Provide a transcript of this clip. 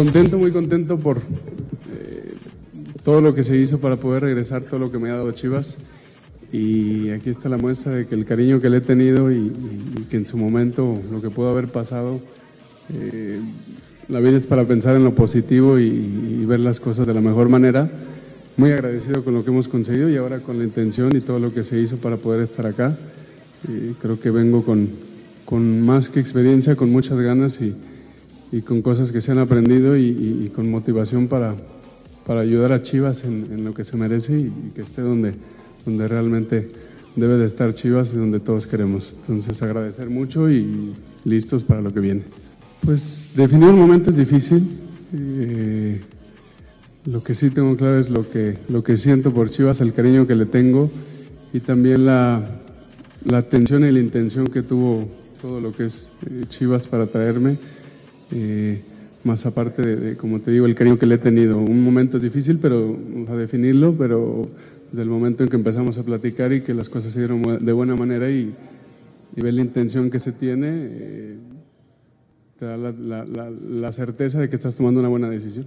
Contento, muy contento por eh, todo lo que se hizo para poder regresar, todo lo que me ha dado Chivas. Y aquí está la muestra de que el cariño que le he tenido y, y- y que en su momento lo que pudo haber pasado, eh, la vida es para pensar en lo positivo y, y ver las cosas de la mejor manera. Muy agradecido con lo que hemos conseguido y ahora con la intención y todo lo que se hizo para poder estar acá. Eh, creo que vengo con, con más que experiencia, con muchas ganas y, y con cosas que se han aprendido y, y- y con motivación para, para ayudar a Chivas en, en lo que se merece y, y que esté donde, donde realmente debe de estar Chivas y donde todos queremos. Entonces agradecer mucho y listos para lo que viene. Pues definir un momento es difícil. Eh, lo que sí tengo claro es lo que, lo que siento por Chivas, el cariño que le tengo y también la, la atención y la intención que tuvo todo lo que es eh, Chivas para traerme. Eh, más aparte de, como te digo, el cariño que le he tenido. Un momento es difícil pero a definirlo, pero desde el momento en que empezamos a platicar y que las cosas se dieron de buena manera y, y la intención que se tiene, eh, te da la- la certeza de que estás tomando una buena decisión.